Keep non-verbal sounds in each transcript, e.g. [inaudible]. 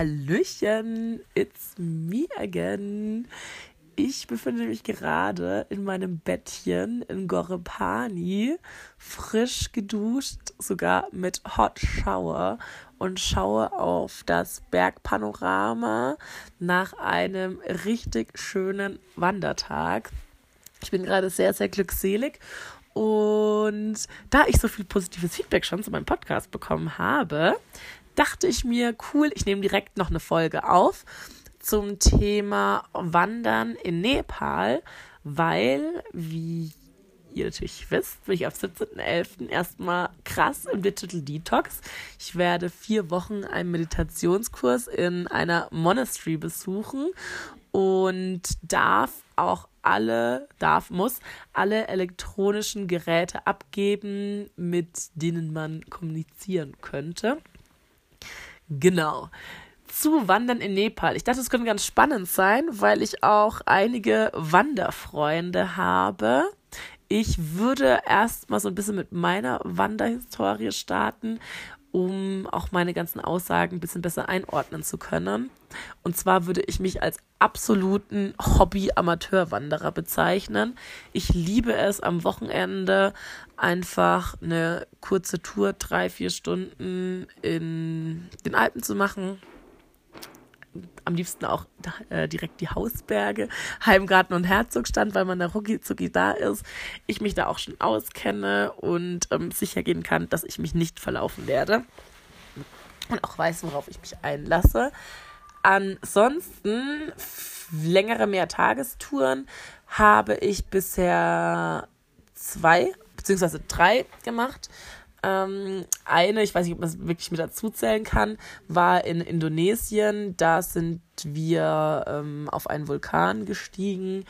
Hallöchen, it's me again. Ich befinde mich gerade in meinem Bettchen in Gorepani, frisch geduscht, sogar mit Hot Shower und schaue auf das Bergpanorama nach einem richtig schönen Wandertag. Ich bin gerade sehr, sehr glückselig und da ich so viel positives Feedback schon zu meinem Podcast bekommen habe, dachte ich mir, cool, ich nehme direkt noch eine Folge auf zum Thema Wandern in Nepal, weil, wie ihr natürlich wisst, bin ich auf 17.11. erstmal krass im Digital Detox. Ich werde vier Wochen einen Meditationskurs in einer Monastery besuchen und darf auch alle, darf, muss alle elektronischen Geräte abgeben, mit denen man kommunizieren könnte. Genau. Zu Wandern in Nepal. Ich dachte, es könnte ganz spannend sein, weil ich auch einige Wanderfreunde habe. Ich würde erstmal so ein bisschen mit meiner Wanderhistorie starten um auch meine ganzen Aussagen ein bisschen besser einordnen zu können. Und zwar würde ich mich als absoluten Hobby-Amateurwanderer bezeichnen. Ich liebe es am Wochenende einfach eine kurze Tour, drei, vier Stunden in den Alpen zu machen am liebsten auch äh, direkt die Hausberge, Heimgarten und Herzogstand, weil man da rucki zucki da ist. Ich mich da auch schon auskenne und ähm, sicher gehen kann, dass ich mich nicht verlaufen werde. Und auch weiß, worauf ich mich einlasse. Ansonsten längere Mehrtagestouren habe ich bisher zwei beziehungsweise drei gemacht. Ähm, eine, ich weiß nicht, ob man es wirklich mit dazu zählen kann, war in Indonesien. Da sind wir ähm, auf einen Vulkan gestiegen.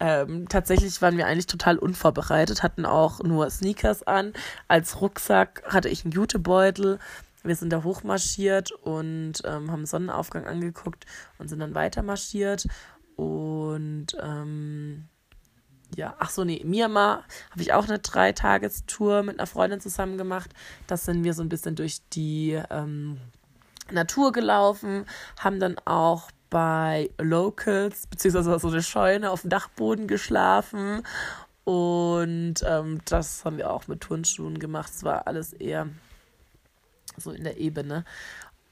Ähm, tatsächlich waren wir eigentlich total unvorbereitet, hatten auch nur Sneakers an. Als Rucksack hatte ich einen Jutebeutel. Wir sind da hochmarschiert und ähm, haben Sonnenaufgang angeguckt und sind dann weiter marschiert. Und ähm, ja, ach so, nee, Myanmar habe ich auch eine Dreitagestour mit einer Freundin zusammen gemacht. Das sind wir so ein bisschen durch die ähm, Natur gelaufen, haben dann auch bei Locals, beziehungsweise so eine Scheune auf dem Dachboden geschlafen. Und ähm, das haben wir auch mit Turnschuhen gemacht. Es war alles eher so in der Ebene.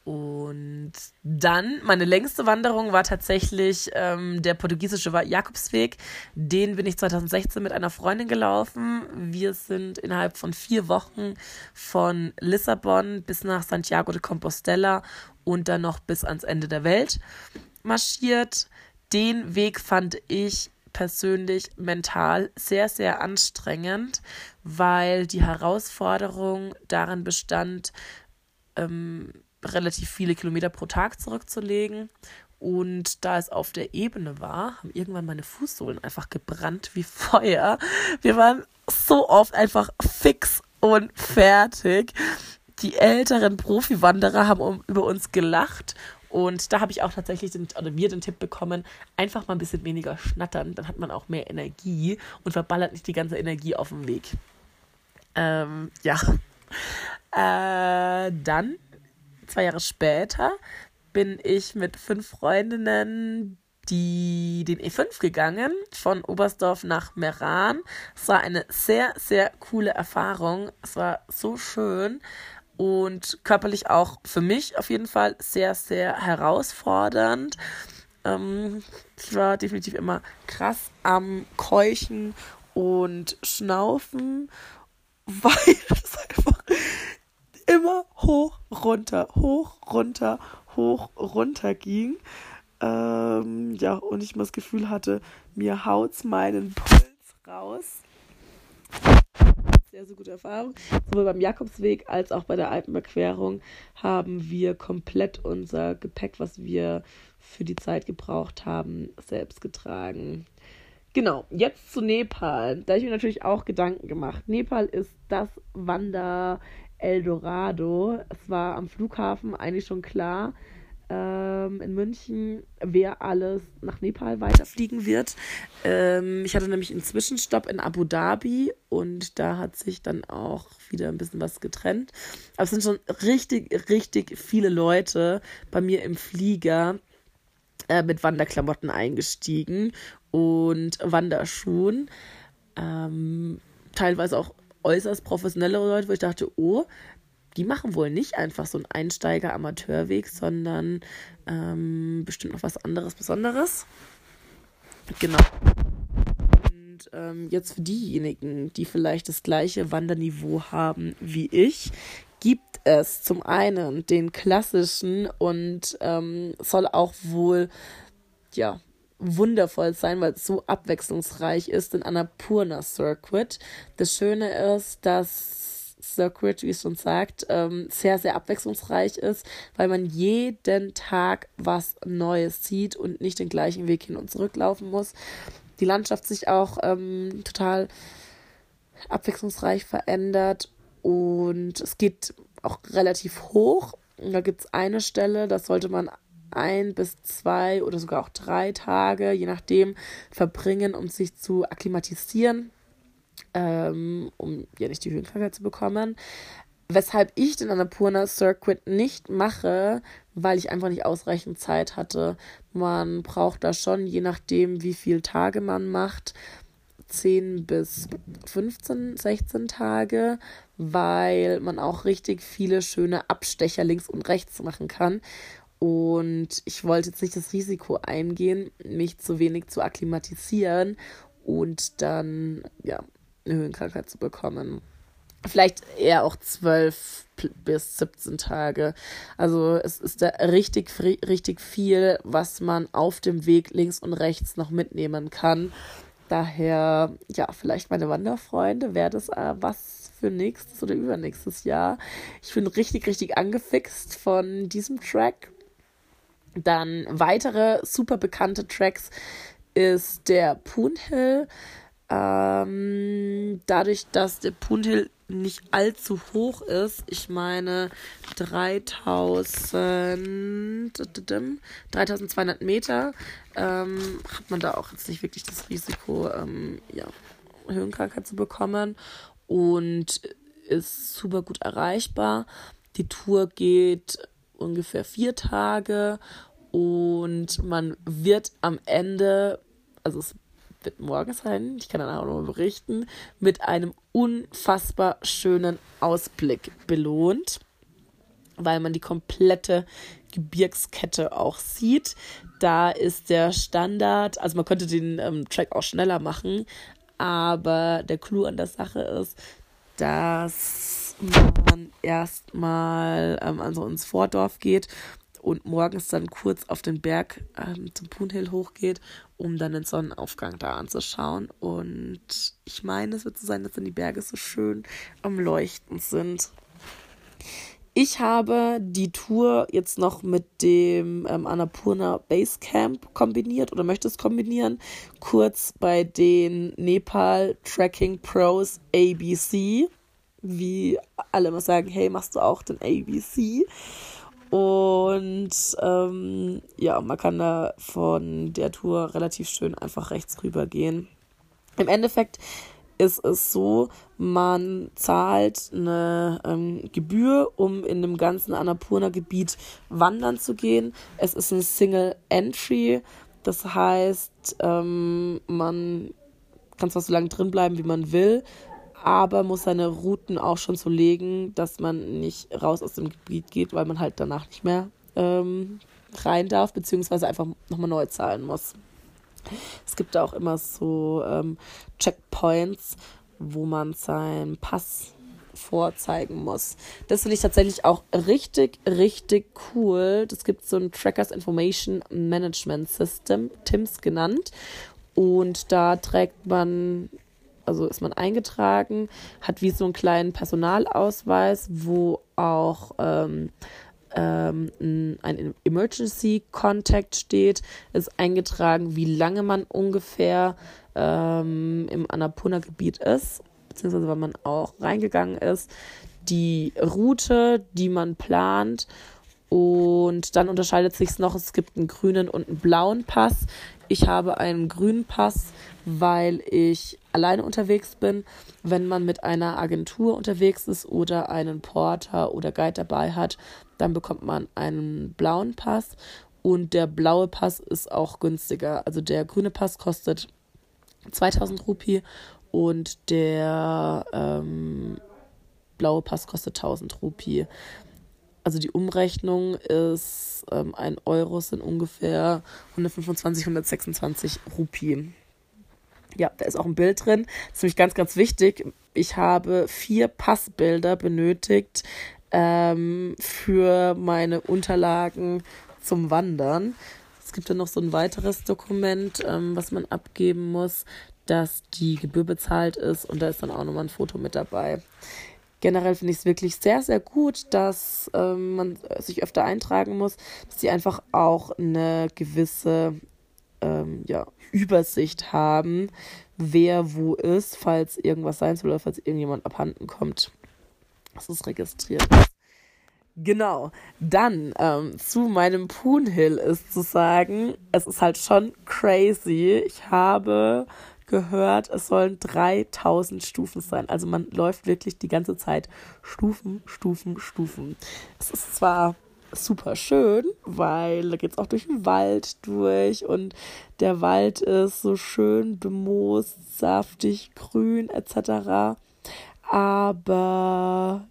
Und dann, meine längste Wanderung war tatsächlich ähm, der portugiesische Jakobsweg. Den bin ich 2016 mit einer Freundin gelaufen. Wir sind innerhalb von vier Wochen von Lissabon bis nach Santiago de Compostela und dann noch bis ans Ende der Welt marschiert. Den Weg fand ich persönlich mental sehr, sehr anstrengend, weil die Herausforderung darin bestand, ähm, relativ viele Kilometer pro Tag zurückzulegen. Und da es auf der Ebene war, haben irgendwann meine Fußsohlen einfach gebrannt wie Feuer. Wir waren so oft einfach fix und fertig. Die älteren Profi-Wanderer haben um, über uns gelacht. Und da habe ich auch tatsächlich den, oder wir den Tipp bekommen, einfach mal ein bisschen weniger schnattern. Dann hat man auch mehr Energie und verballert nicht die ganze Energie auf dem Weg. Ähm, ja. Äh, dann zwei Jahre später bin ich mit fünf Freundinnen die, den E5 gegangen, von Oberstdorf nach Meran. Es war eine sehr, sehr coole Erfahrung. Es war so schön und körperlich auch für mich auf jeden Fall sehr, sehr herausfordernd. Ähm, ich war definitiv immer krass am Keuchen und Schnaufen, [laughs] weil es einfach immer hoch, runter, hoch, runter, hoch, runter ging. Ähm, ja, und ich mal das Gefühl hatte, mir haut's meinen Puls raus. Sehr, sehr gute Erfahrung. Sowohl beim Jakobsweg als auch bei der Alpenüberquerung haben wir komplett unser Gepäck, was wir für die Zeit gebraucht haben, selbst getragen. Genau, jetzt zu Nepal. Da habe ich mir natürlich auch Gedanken gemacht. Nepal ist das Wander- Eldorado. Es war am Flughafen eigentlich schon klar, ähm, in München, wer alles nach Nepal weiterfliegen wird. Ähm, ich hatte nämlich einen Zwischenstopp in Abu Dhabi und da hat sich dann auch wieder ein bisschen was getrennt. Aber es sind schon richtig, richtig viele Leute bei mir im Flieger äh, mit Wanderklamotten eingestiegen und Wanderschuhen. Ähm, teilweise auch äußerst professionelle Leute, wo ich dachte, oh, die machen wohl nicht einfach so einen Einsteiger-Amateurweg, sondern ähm, bestimmt noch was anderes Besonderes. Genau. Und ähm, jetzt für diejenigen, die vielleicht das gleiche Wanderniveau haben wie ich, gibt es zum einen den klassischen und ähm, soll auch wohl, ja, wundervoll sein, weil es so abwechslungsreich ist, in Annapurna Circuit. Das Schöne ist, dass Circuit, wie es schon sagt, ähm, sehr, sehr abwechslungsreich ist, weil man jeden Tag was Neues sieht und nicht den gleichen Weg hin und zurück laufen muss. Die Landschaft sich auch ähm, total abwechslungsreich verändert und es geht auch relativ hoch. Da gibt es eine Stelle, da sollte man ein bis zwei oder sogar auch drei Tage, je nachdem, verbringen, um sich zu akklimatisieren, ähm, um ja nicht die Höhenkrankheit zu bekommen. Weshalb ich den Annapurna Circuit nicht mache, weil ich einfach nicht ausreichend Zeit hatte. Man braucht da schon, je nachdem, wie viele Tage man macht, 10 bis 15, 16 Tage, weil man auch richtig viele schöne Abstecher links und rechts machen kann. Und ich wollte jetzt nicht das Risiko eingehen, mich zu wenig zu akklimatisieren und dann ja eine Höhenkrankheit zu bekommen. Vielleicht eher auch zwölf bis 17 Tage. Also es ist da richtig, richtig viel, was man auf dem Weg links und rechts noch mitnehmen kann. Daher, ja, vielleicht meine Wanderfreunde, wäre das äh, was für nächstes oder übernächstes Jahr. Ich bin richtig, richtig angefixt von diesem Track dann weitere super bekannte Tracks ist der Poonhill. Ähm, dadurch, dass der Poonhill nicht allzu hoch ist, ich meine 3000, 3200 Meter, ähm, hat man da auch jetzt nicht wirklich das Risiko, ähm, ja, Höhenkrankheit zu bekommen und ist super gut erreichbar. Die Tour geht ungefähr vier Tage und man wird am Ende, also es wird morgen sein, ich kann dann auch nochmal berichten, mit einem unfassbar schönen Ausblick belohnt, weil man die komplette Gebirgskette auch sieht. Da ist der Standard, also man könnte den ähm, Track auch schneller machen, aber der Clou an der Sache ist, dass man erstmal ähm, also ins Vordorf geht und morgens dann kurz auf den Berg ähm, zum Poonhill hochgeht, um dann den Sonnenaufgang da anzuschauen. Und ich meine, es wird so sein, dass dann die Berge so schön am Leuchten sind. Ich habe die Tour jetzt noch mit dem ähm, Annapurna Camp kombiniert oder möchte es kombinieren. Kurz bei den Nepal Tracking Pros ABC wie alle immer sagen, hey, machst du auch den ABC? Und ähm, ja, man kann da von der Tour relativ schön einfach rechts rüber gehen. Im Endeffekt ist es so, man zahlt eine ähm, Gebühr, um in dem ganzen Annapurna-Gebiet wandern zu gehen. Es ist ein Single Entry, das heißt, ähm, man kann zwar so lange drin bleiben, wie man will, aber muss seine Routen auch schon so legen, dass man nicht raus aus dem Gebiet geht, weil man halt danach nicht mehr ähm, rein darf, beziehungsweise einfach nochmal neu zahlen muss. Es gibt auch immer so ähm, Checkpoints, wo man seinen Pass vorzeigen muss. Das finde ich tatsächlich auch richtig, richtig cool. Das gibt so ein Trackers Information Management System, TIMS genannt. Und da trägt man also ist man eingetragen, hat wie so einen kleinen Personalausweis, wo auch ähm, ähm, ein Emergency Contact steht, ist eingetragen, wie lange man ungefähr ähm, im Annapurna-Gebiet ist, beziehungsweise wann man auch reingegangen ist, die Route, die man plant. Und dann unterscheidet sich noch, es gibt einen grünen und einen blauen Pass. Ich habe einen grünen Pass, weil ich alleine unterwegs bin. Wenn man mit einer Agentur unterwegs ist oder einen Porter oder Guide dabei hat, dann bekommt man einen blauen Pass. Und der blaue Pass ist auch günstiger. Also der grüne Pass kostet 2000 Rupie und der ähm, blaue Pass kostet 1000 Rupie also die Umrechnung ist, ähm, ein Euro sind ungefähr 125, 126 Rupien. Ja, da ist auch ein Bild drin. Das ist nämlich ganz, ganz wichtig. Ich habe vier Passbilder benötigt ähm, für meine Unterlagen zum Wandern. Es gibt dann noch so ein weiteres Dokument, ähm, was man abgeben muss, dass die Gebühr bezahlt ist und da ist dann auch nochmal ein Foto mit dabei generell finde ich es wirklich sehr, sehr gut, dass ähm, man sich öfter eintragen muss, dass sie einfach auch eine gewisse ähm, ja, Übersicht haben, wer wo ist, falls irgendwas sein soll oder falls irgendjemand abhanden kommt, dass es registriert ist. Genau. Dann ähm, zu meinem Poonhill ist zu sagen, es ist halt schon crazy. Ich habe gehört, es sollen 3000 Stufen sein. Also man läuft wirklich die ganze Zeit Stufen, Stufen, Stufen. Es ist zwar super schön, weil da geht es auch durch den Wald durch und der Wald ist so schön bemoost, saftig, grün etc. Aber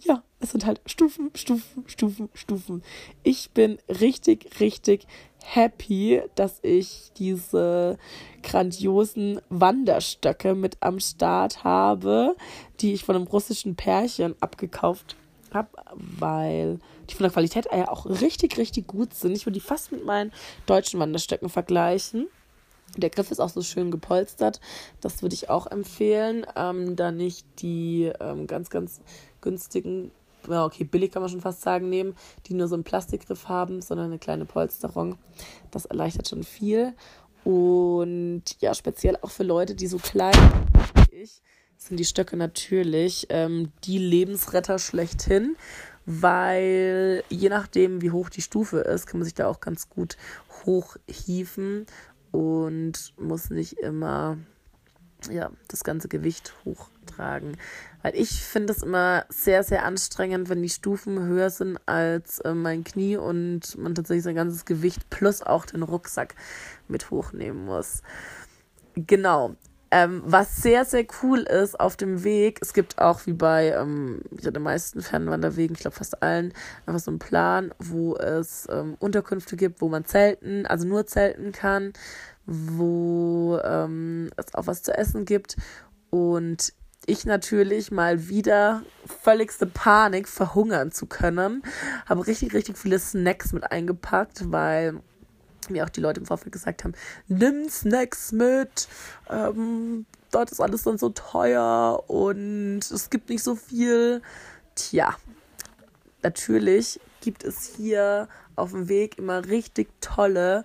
ja, es sind halt Stufen, Stufen, Stufen, Stufen. Ich bin richtig, richtig happy, dass ich diese grandiosen Wanderstöcke mit am Start habe, die ich von einem russischen Pärchen abgekauft habe, weil die von der Qualität ja auch richtig, richtig gut sind. Ich würde die fast mit meinen deutschen Wanderstöcken vergleichen. Der Griff ist auch so schön gepolstert. Das würde ich auch empfehlen. Ähm, da nicht die ähm, ganz, ganz günstigen ja, okay, billig kann man schon fast sagen, nehmen, die nur so einen Plastikgriff haben, sondern eine kleine Polsterung. Das erleichtert schon viel. Und ja, speziell auch für Leute, die so klein wie ich, sind die Stöcke natürlich ähm, die Lebensretter schlechthin, weil je nachdem, wie hoch die Stufe ist, kann man sich da auch ganz gut hochhieven und muss nicht immer ja, das ganze Gewicht hochtragen. Weil ich finde es immer sehr, sehr anstrengend, wenn die Stufen höher sind als äh, mein Knie und man tatsächlich sein ganzes Gewicht plus auch den Rucksack mit hochnehmen muss. Genau. Ähm, was sehr, sehr cool ist auf dem Weg, es gibt auch wie bei ähm, ja, den meisten Fernwanderwegen, ich glaube fast allen, einfach so einen Plan, wo es ähm, Unterkünfte gibt, wo man zelten, also nur zelten kann, wo ähm, es auch was zu essen gibt. Und ich natürlich mal wieder völligste Panik, verhungern zu können. Habe richtig, richtig viele Snacks mit eingepackt, weil mir auch die Leute im Vorfeld gesagt haben, nimm Snacks mit, ähm, dort ist alles dann so teuer und es gibt nicht so viel. Tja, natürlich gibt es hier auf dem Weg immer richtig tolle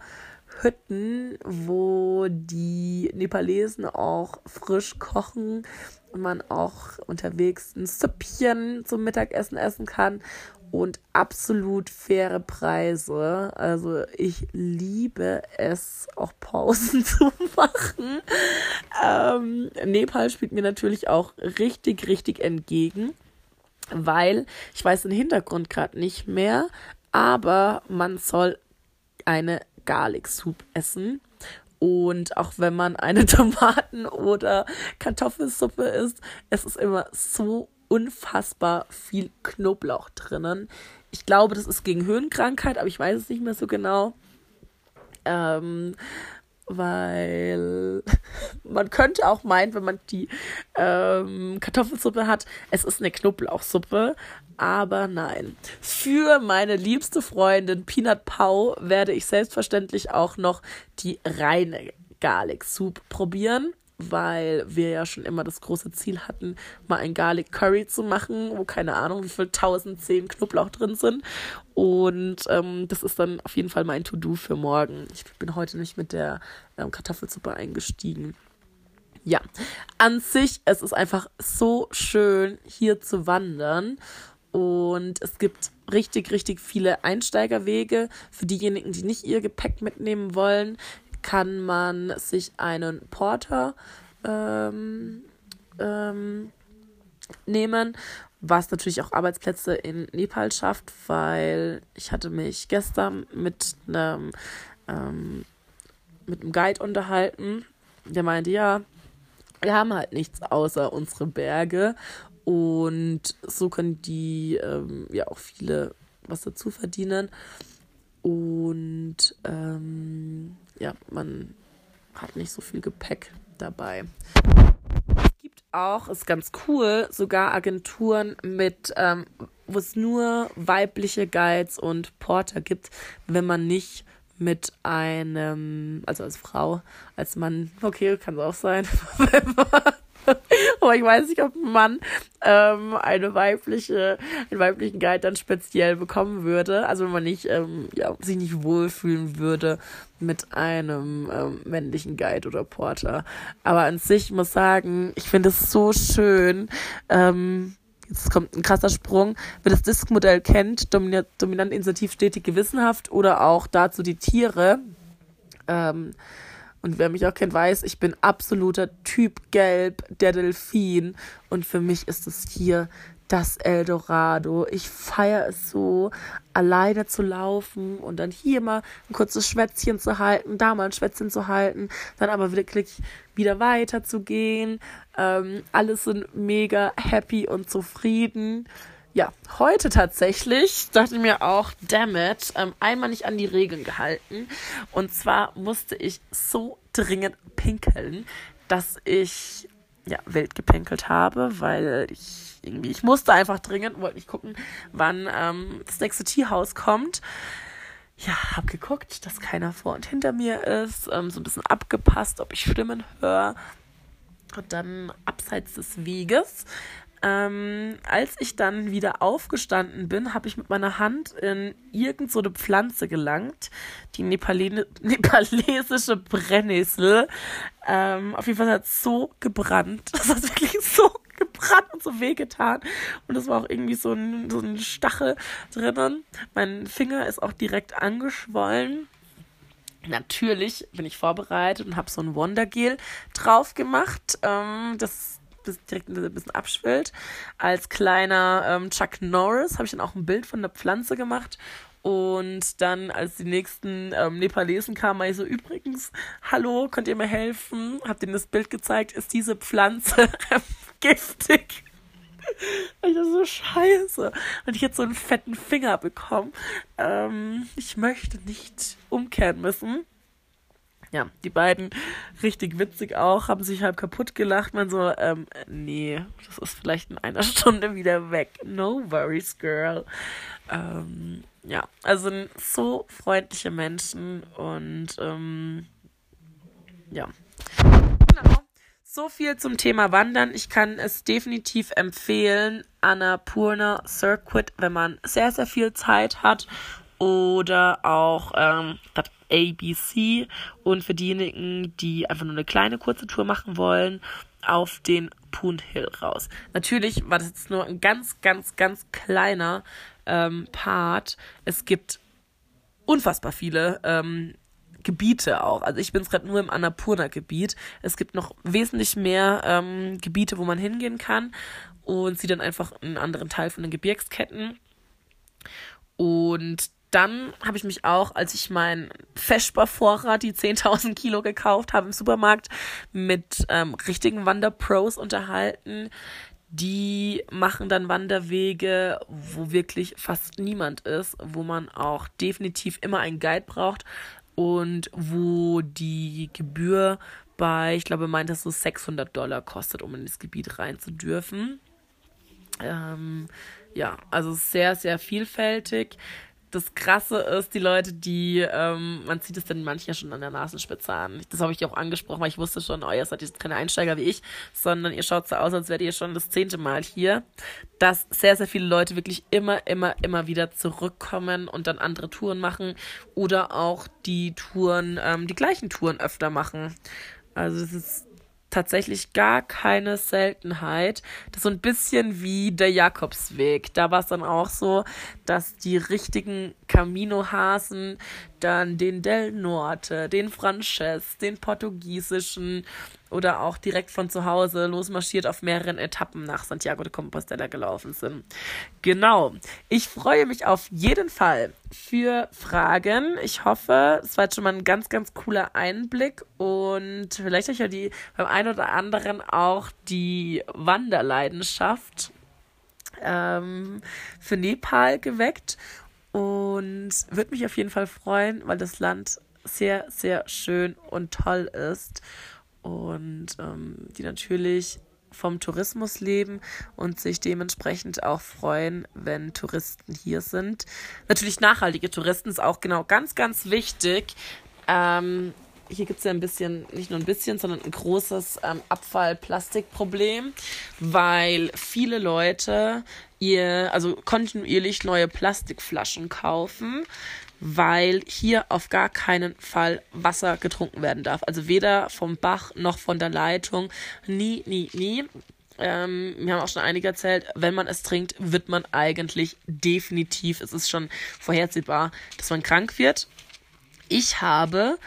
Hütten, wo die Nepalesen auch frisch kochen und man auch unterwegs ein Süppchen zum Mittagessen essen kann und absolut faire Preise. Also ich liebe es, auch Pausen [laughs] zu machen. Ähm, Nepal spielt mir natürlich auch richtig, richtig entgegen, weil ich weiß den Hintergrund gerade nicht mehr, aber man soll eine Garlic Soup essen. Und auch wenn man eine [laughs] Tomaten- oder Kartoffelsuppe isst, es ist immer so unfassbar viel Knoblauch drinnen. Ich glaube, das ist gegen Höhenkrankheit, aber ich weiß es nicht mehr so genau. Ähm, weil [laughs] man könnte auch meinen, wenn man die ähm, Kartoffelsuppe hat, es ist eine Knoblauchsuppe, aber nein. Für meine liebste Freundin Peanut Pau werde ich selbstverständlich auch noch die reine Garlic Soup probieren weil wir ja schon immer das große Ziel hatten, mal ein Garlic Curry zu machen, wo keine Ahnung, wie viel 1010 Knoblauch drin sind. Und ähm, das ist dann auf jeden Fall mein To-Do für morgen. Ich bin heute nicht mit der ähm, Kartoffelsuppe eingestiegen. Ja, an sich, es ist einfach so schön, hier zu wandern. Und es gibt richtig, richtig viele Einsteigerwege. Für diejenigen, die nicht ihr Gepäck mitnehmen wollen, kann man sich einen Porter ähm, ähm, nehmen, was natürlich auch Arbeitsplätze in Nepal schafft, weil ich hatte mich gestern mit einem ähm, mit einem Guide unterhalten, der meinte, ja, wir haben halt nichts außer unsere Berge und so können die ähm, ja auch viele was dazu verdienen. Und ähm, ja, man hat nicht so viel Gepäck dabei. Es gibt auch, ist ganz cool, sogar Agenturen mit, ähm, wo es nur weibliche Guides und Porter gibt, wenn man nicht mit einem, also als Frau, als Mann, okay, kann es auch sein, [laughs] [laughs] aber ich weiß nicht, ob ein Mann ähm, eine weibliche, einen weiblichen Guide dann speziell bekommen würde. Also wenn man nicht, ähm, ja, sich nicht wohlfühlen würde mit einem ähm, männlichen Guide oder Porter. Aber an sich muss sagen, ich finde es so schön. Ähm, jetzt kommt ein krasser Sprung. Wer das Disk-Modell kennt, dominant, dominant, initiativ, stetig, gewissenhaft oder auch dazu die Tiere. Ähm, und wer mich auch kennt, weiß, ich bin absoluter Typ Gelb, der Delfin. Und für mich ist es hier das Eldorado. Ich feiere es so, alleine zu laufen und dann hier mal ein kurzes Schwätzchen zu halten, da mal ein Schwätzchen zu halten, dann aber wirklich wieder weiter zu gehen. Ähm, alles sind mega happy und zufrieden ja, heute tatsächlich dachte ich mir auch, damn it, ähm, einmal nicht an die Regeln gehalten. Und zwar musste ich so dringend pinkeln, dass ich ja, wild gepinkelt habe, weil ich irgendwie, ich musste einfach dringend, wollte nicht gucken, wann ähm, das nächste Tierhaus kommt. Ja, hab geguckt, dass keiner vor und hinter mir ist, ähm, so ein bisschen abgepasst, ob ich Stimmen höre. Und dann abseits des Weges ähm, als ich dann wieder aufgestanden bin, habe ich mit meiner Hand in irgend so eine Pflanze gelangt, die Nepale [laughs] nepalesische Brennnessel. Ähm, auf jeden Fall hat es so gebrannt. [laughs] Das hat wirklich so gebrannt und so wehgetan. Und es war auch irgendwie so ein, so ein Stachel drinnen. Mein Finger ist auch direkt angeschwollen. Natürlich bin ich vorbereitet und habe so ein Wondergel drauf gemacht. Ähm, das direkt ein bisschen abschwillt. Als kleiner ähm, Chuck Norris habe ich dann auch ein Bild von der Pflanze gemacht. Und dann, als die nächsten ähm, Nepalesen kamen, war ich so, übrigens, hallo, könnt ihr mir helfen? Hab denen das Bild gezeigt, ist diese Pflanze [laughs] giftig? ich dachte so, scheiße. Und ich jetzt so einen fetten Finger bekommen. Ähm, ich möchte nicht umkehren müssen ja, die beiden richtig witzig auch, haben sich halb kaputt gelacht. Man so, ähm, nee, das ist vielleicht in einer [laughs] Stunde wieder weg. No worries, girl. Ähm, ja, also so freundliche Menschen und ähm, ja. Genau. So viel zum Thema Wandern. Ich kann es definitiv empfehlen. Annapurna Circuit, wenn man sehr, sehr viel Zeit hat oder auch ähm, ABC und für diejenigen, die einfach nur eine kleine kurze Tour machen wollen, auf den Poon Hill raus. Natürlich war das jetzt nur ein ganz, ganz, ganz kleiner ähm, Part. Es gibt unfassbar viele ähm, Gebiete auch. Also ich bin gerade nur im Annapurna-Gebiet. Es gibt noch wesentlich mehr ähm, Gebiete, wo man hingehen kann und sieht dann einfach einen anderen Teil von den Gebirgsketten. Und dann habe ich mich auch, als ich meinen Feschbar-Vorrat, die 10.000 Kilo gekauft habe im Supermarkt, mit ähm, richtigen Wanderpros unterhalten. Die machen dann Wanderwege, wo wirklich fast niemand ist, wo man auch definitiv immer einen Guide braucht und wo die Gebühr bei, ich glaube, meint das so 600 Dollar kostet, um in das Gebiet rein zu dürfen. Ähm, ja, also sehr, sehr vielfältig das Krasse ist, die Leute, die, ähm, man sieht es dann manchmal schon an der Nasenspitze an. Das habe ich auch angesprochen, weil ich wusste schon, oh, ihr seid jetzt keine Einsteiger wie ich, sondern ihr schaut so aus, als wärt ihr schon das zehnte Mal hier. Dass sehr, sehr viele Leute wirklich immer, immer, immer wieder zurückkommen und dann andere Touren machen oder auch die Touren, ähm, die gleichen Touren öfter machen. Also es ist tatsächlich gar keine Seltenheit. Das ist so ein bisschen wie der Jakobsweg. Da war es dann auch so, dass die richtigen Camino-Hasen dann den Del Norte, den Frances, den portugiesischen oder auch direkt von zu Hause losmarschiert auf mehreren Etappen nach Santiago de Compostela gelaufen sind. Genau. Ich freue mich auf jeden Fall für Fragen. Ich hoffe, es war jetzt schon mal ein ganz, ganz cooler Einblick und vielleicht euch ja die beim einen oder anderen auch die Wanderleidenschaft ähm, für Nepal geweckt und würde mich auf jeden Fall freuen, weil das Land sehr, sehr schön und toll ist und ähm, die natürlich vom Tourismus leben und sich dementsprechend auch freuen, wenn Touristen hier sind. Natürlich nachhaltige Touristen ist auch genau ganz, ganz wichtig. Ähm, hier gibt es ja ein bisschen, nicht nur ein bisschen, sondern ein großes ähm, Abfall-Plastikproblem, weil viele Leute ihr, also kontinuierlich neue Plastikflaschen kaufen, weil hier auf gar keinen Fall Wasser getrunken werden darf. Also weder vom Bach noch von der Leitung. Nie, nie, nie. Ähm, wir haben auch schon einige erzählt, wenn man es trinkt, wird man eigentlich definitiv, es ist schon vorhersehbar, dass man krank wird. Ich habe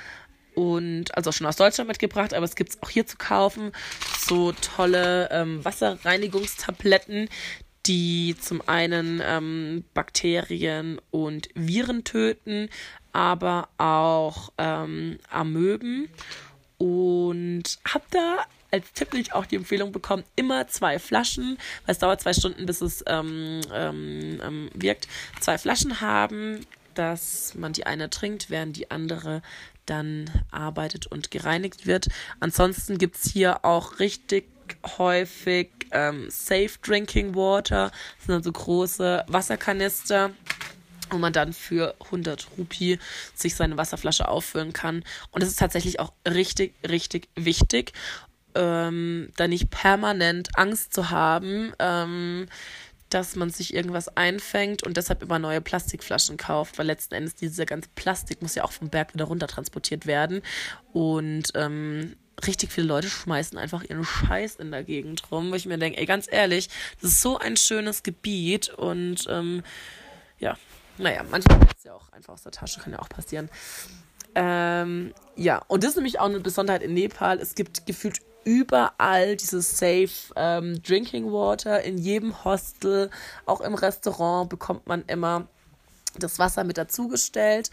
und also schon aus Deutschland mitgebracht, aber es gibt es auch hier zu kaufen. So tolle ähm, Wasserreinigungstabletten, die zum einen ähm, Bakterien und Viren töten, aber auch ähm, Amöben. Und habe da als Tipp nämlich auch die Empfehlung bekommen, immer zwei Flaschen, weil es dauert zwei Stunden, bis es ähm, ähm, ähm wirkt, zwei Flaschen haben, dass man die eine trinkt, während die andere dann arbeitet und gereinigt wird. Ansonsten gibt es hier auch richtig häufig ähm, Safe Drinking Water. Das sind dann so große Wasserkanister, wo man dann für 100 Rupi sich seine Wasserflasche auffüllen kann. Und das ist tatsächlich auch richtig, richtig wichtig, ähm, da nicht permanent Angst zu haben, ähm, dass man sich irgendwas einfängt und deshalb immer neue Plastikflaschen kauft, weil letzten Endes diese ganze Plastik muss ja auch vom Berg wieder runter transportiert werden. Und ähm, richtig viele Leute schmeißen einfach ihren Scheiß in der Gegend rum, wo ich mir denke, ey, ganz ehrlich, das ist so ein schönes Gebiet und ähm, ja, naja, manchmal ist es ja auch einfach aus der Tasche, kann ja auch passieren. Ähm, ja, und das ist nämlich auch eine Besonderheit in Nepal. Es gibt gefühlt überall dieses Safe ähm, Drinking Water. In jedem Hostel, auch im Restaurant bekommt man immer das Wasser mit dazugestellt.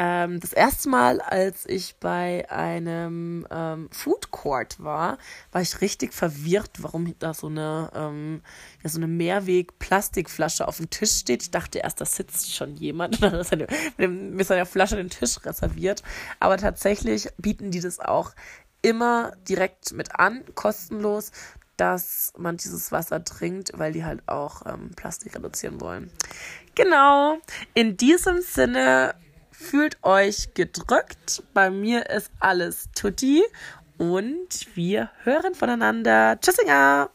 Ähm, das erste Mal, als ich bei einem ähm, Food Court war, war ich richtig verwirrt, warum da so eine, ähm, ja, so eine Mehrweg-Plastikflasche auf dem Tisch steht. Ich dachte erst, da sitzt schon jemand und ist er mit seiner Flasche den Tisch reserviert. Aber tatsächlich bieten die das auch immer direkt mit an, kostenlos, dass man dieses Wasser trinkt, weil die halt auch ähm, Plastik reduzieren wollen. Genau. In diesem Sinne Fühlt euch gedrückt. Bei mir ist alles tutti und wir hören voneinander. Tschüssinger!